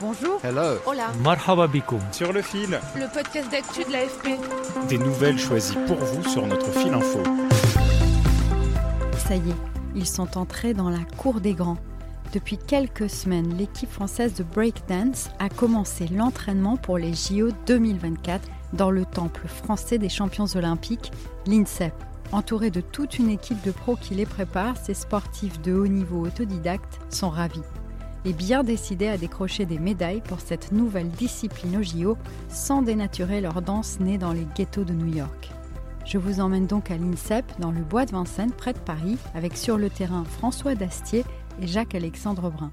Bonjour. Hello. Hola. Marhaba bikoum. Sur le fil. Le podcast d'actu de l'AFP. Des nouvelles choisies pour vous sur notre fil info. Ça y est, ils sont entrés dans la cour des grands. Depuis quelques semaines, l'équipe française de breakdance a commencé l'entraînement pour les JO 2024 dans le temple français des champions olympiques, l'INSEP. Entourés de toute une équipe de pros qui les prépare, ces sportifs de haut niveau autodidactes sont ravis et bien décidés à décrocher des médailles pour cette nouvelle discipline aux JO sans dénaturer leur danse née dans les ghettos de New York. Je vous emmène donc à l'INSEP, dans le bois de Vincennes, près de Paris, avec sur le terrain François Dastier et Jacques-Alexandre Brun.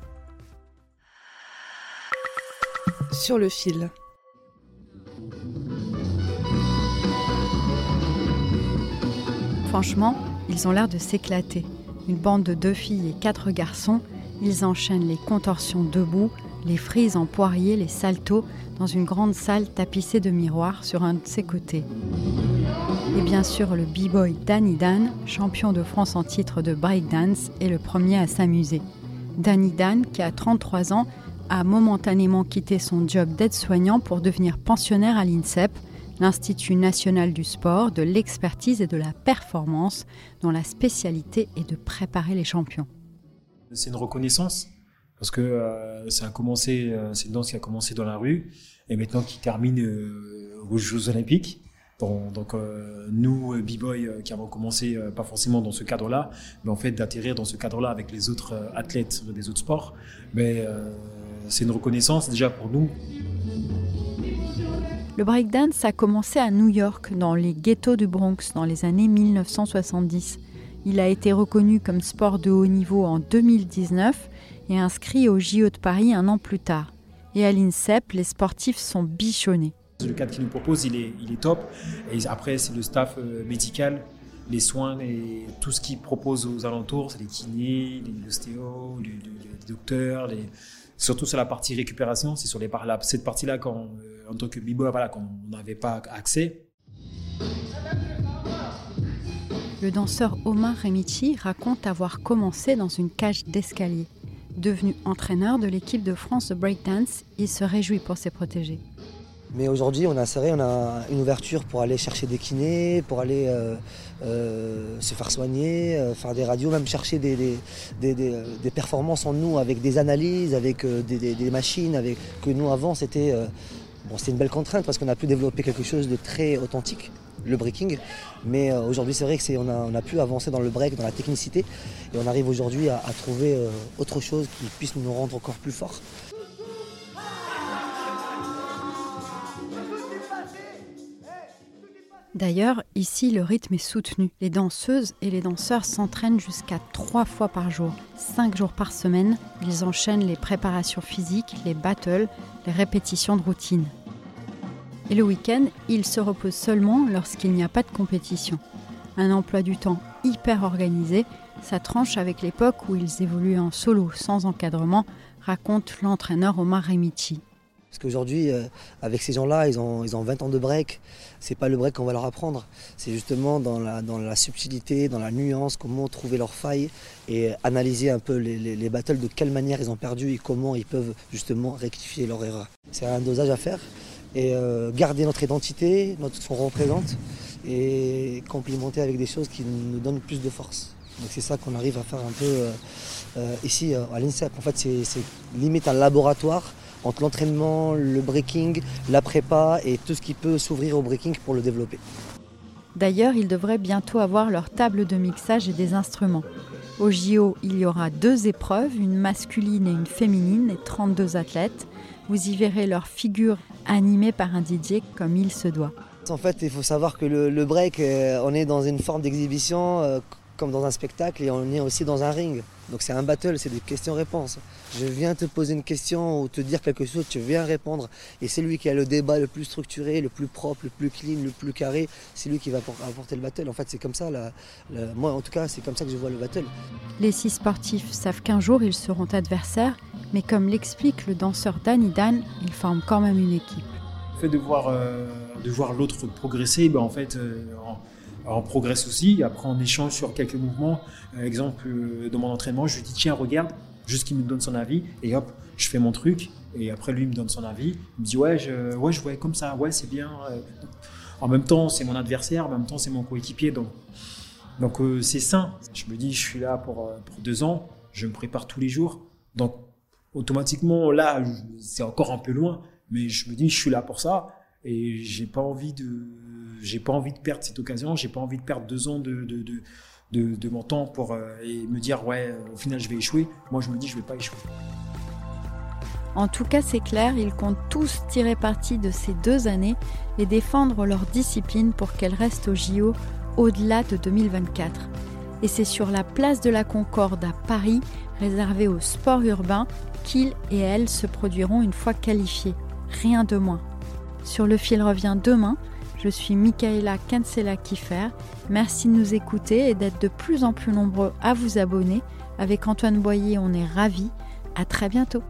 Sur le fil. Franchement, ils ont l'air de s'éclater. Une bande de deux filles et quatre garçons, ils enchaînent les contorsions debout, les frises en poirier, les saltos, dans une grande salle tapissée de miroirs sur un de ses côtés. Et bien sûr, le b-boy Danny Dan, champion de France en titre de breakdance, est le premier à s'amuser. Danny Dan, qui a 33 ans, a momentanément quitté son job d'aide-soignant pour devenir pensionnaire à l'INSEP, l'Institut national du sport, de l'expertise et de la performance, dont la spécialité est de préparer les champions. C'est une reconnaissance parce que euh, ça a commencé, euh, c'est une danse qui a commencé dans la rue et maintenant qui termine euh, aux Jeux Olympiques. Donc euh, nous, b-boy, qui avons commencé pas forcément dans ce cadre-là, mais en fait d'atterrir dans ce cadre-là avec les autres athlètes des autres sports, mais c'est une reconnaissance déjà pour nous. Le breakdance a commencé à New York, dans les ghettos du Bronx, dans les années 1970. Il a été reconnu comme sport de haut niveau en 2019 et inscrit au JO de Paris un an plus tard. Et à l'INSEP, les sportifs sont bichonnés. Le cadre qu'il nous propose, il est, top. Et après, c'est le staff euh, médical, les soins tout ce qu'il propose aux alentours, c'est les kinés, les ostéos, les, docteurs, surtout sur la partie récupération, c'est sur les cette partie-là quand, euh, en tant que b-boy, voilà, qu'on n'avait pas accès. Le danseur Omar Remichi raconte avoir commencé dans une cage d'escalier. Devenu entraîneur de l'équipe de France de breakdance, il se réjouit pour ses protégés. Mais aujourd'hui, on a serré, une ouverture pour aller chercher des kinés, pour aller euh, euh, se faire soigner, euh, faire des radios, même chercher des, performances en nous avec des analyses, avec des, machines, avec que nous avant c'était bon, c'était une belle contrainte parce qu'on a pu développer quelque chose de très authentique, le breaking. Mais euh, aujourd'hui, c'est vrai que on a, pu avancer dans le break, dans la technicité, et on arrive aujourd'hui à, à trouver euh, autre chose qui puisse nous rendre encore plus forts. D'ailleurs, ici, le rythme est soutenu. Les danseuses et les danseurs s'entraînent jusqu'à trois fois par jour, cinq jours par semaine. Ils enchaînent les préparations physiques, les battles, les répétitions de routine. Et le week-end, ils se reposent seulement lorsqu'il n'y a pas de compétition. Un emploi du temps hyper organisé, ça tranche avec l'époque où ils évoluaient en solo, sans encadrement, raconte l'entraîneur Omar Remichi. Parce qu'aujourd'hui, euh, avec ces gens-là, ils ont, ils ont 20 ans de break. C'est pas le break qu'on va leur apprendre. C'est justement dans la, dans la subtilité, dans la nuance, comment trouver leurs failles et analyser un peu les, les, les battles, de quelle manière ils ont perdu et comment ils peuvent justement rectifier leur erreur. C'est un dosage à faire et euh, garder notre identité, notre, ce qu'on représente et complimenter avec des choses qui nous donnent plus de force. Donc c'est ça qu'on arrive à faire un peu euh, euh, ici à l'INSEP. En fait, c'est limite un laboratoire entre l'entraînement, le breaking, la prépa et tout ce qui peut s'ouvrir au breaking pour le développer. D'ailleurs, ils devraient bientôt avoir leur table de mixage et des instruments. Au JO, il y aura deux épreuves, une masculine et une féminine, et 32 athlètes. Vous y verrez leurs figures animées par un DJ comme il se doit. En fait, il faut savoir que le, le break, euh, on est dans une forme d'exhibition. Comme dans un spectacle et on est aussi dans un ring. Donc c'est un battle, c'est des questions-réponses. Je viens te poser une question ou te dire quelque chose, tu viens répondre. Et c'est lui qui a le débat le plus structuré, le plus propre, le plus clean, le plus carré. C'est lui qui va apporter le battle. En fait, c'est comme ça. moi, en tout cas, c'est comme ça que je vois le battle. Les six sportifs savent qu'un jour, ils seront adversaires. Mais comme l'explique le danseur Danny Dan, ils forment quand même une équipe. Le fait de voir, euh, de voir l'autre progresser, ben en fait, euh, on progresse aussi. Après, on échange sur quelques mouvements. Euh, exemple, euh, dans mon entraînement, je lui dis tiens, regarde, juste qu'il me donne son avis. Et hop, je fais mon truc. Et après, lui, il me donne son avis. Il me dit ouais, je, ouais, vois comme ça. Ouais, c'est bien. Euh. En même temps, c'est mon adversaire. En même temps, c'est mon coéquipier. Donc, donc c'est sain. Je me dis, je suis là pour, pour deux ans. Je me prépare tous les jours. Donc, automatiquement, là, c'est encore un peu loin. Mais je me dis, je suis là pour ça. Et j'ai pas envie de j'ai pas envie de perdre cette occasion, j'ai pas envie de perdre deux ans de, de, de, de, mon temps pour euh, et me dire ouais au final je vais échouer. Moi je me dis je vais pas échouer. En tout cas, c'est clair, ils comptent tous tirer parti de ces deux années et défendre leur discipline pour qu'elle reste au JO au-delà de 2024. Et c'est sur la place de la Concorde à Paris, réservée au sport urbain, qu'ils et elles se produiront une fois qualifiés. Rien de moins. Sur le fil revient demain je suis Michaela Kansela-Kiffer. Merci de nous écouter et d'être de plus en plus nombreux à vous abonner. Avec Antoine Boyer, on est ravis. À très bientôt.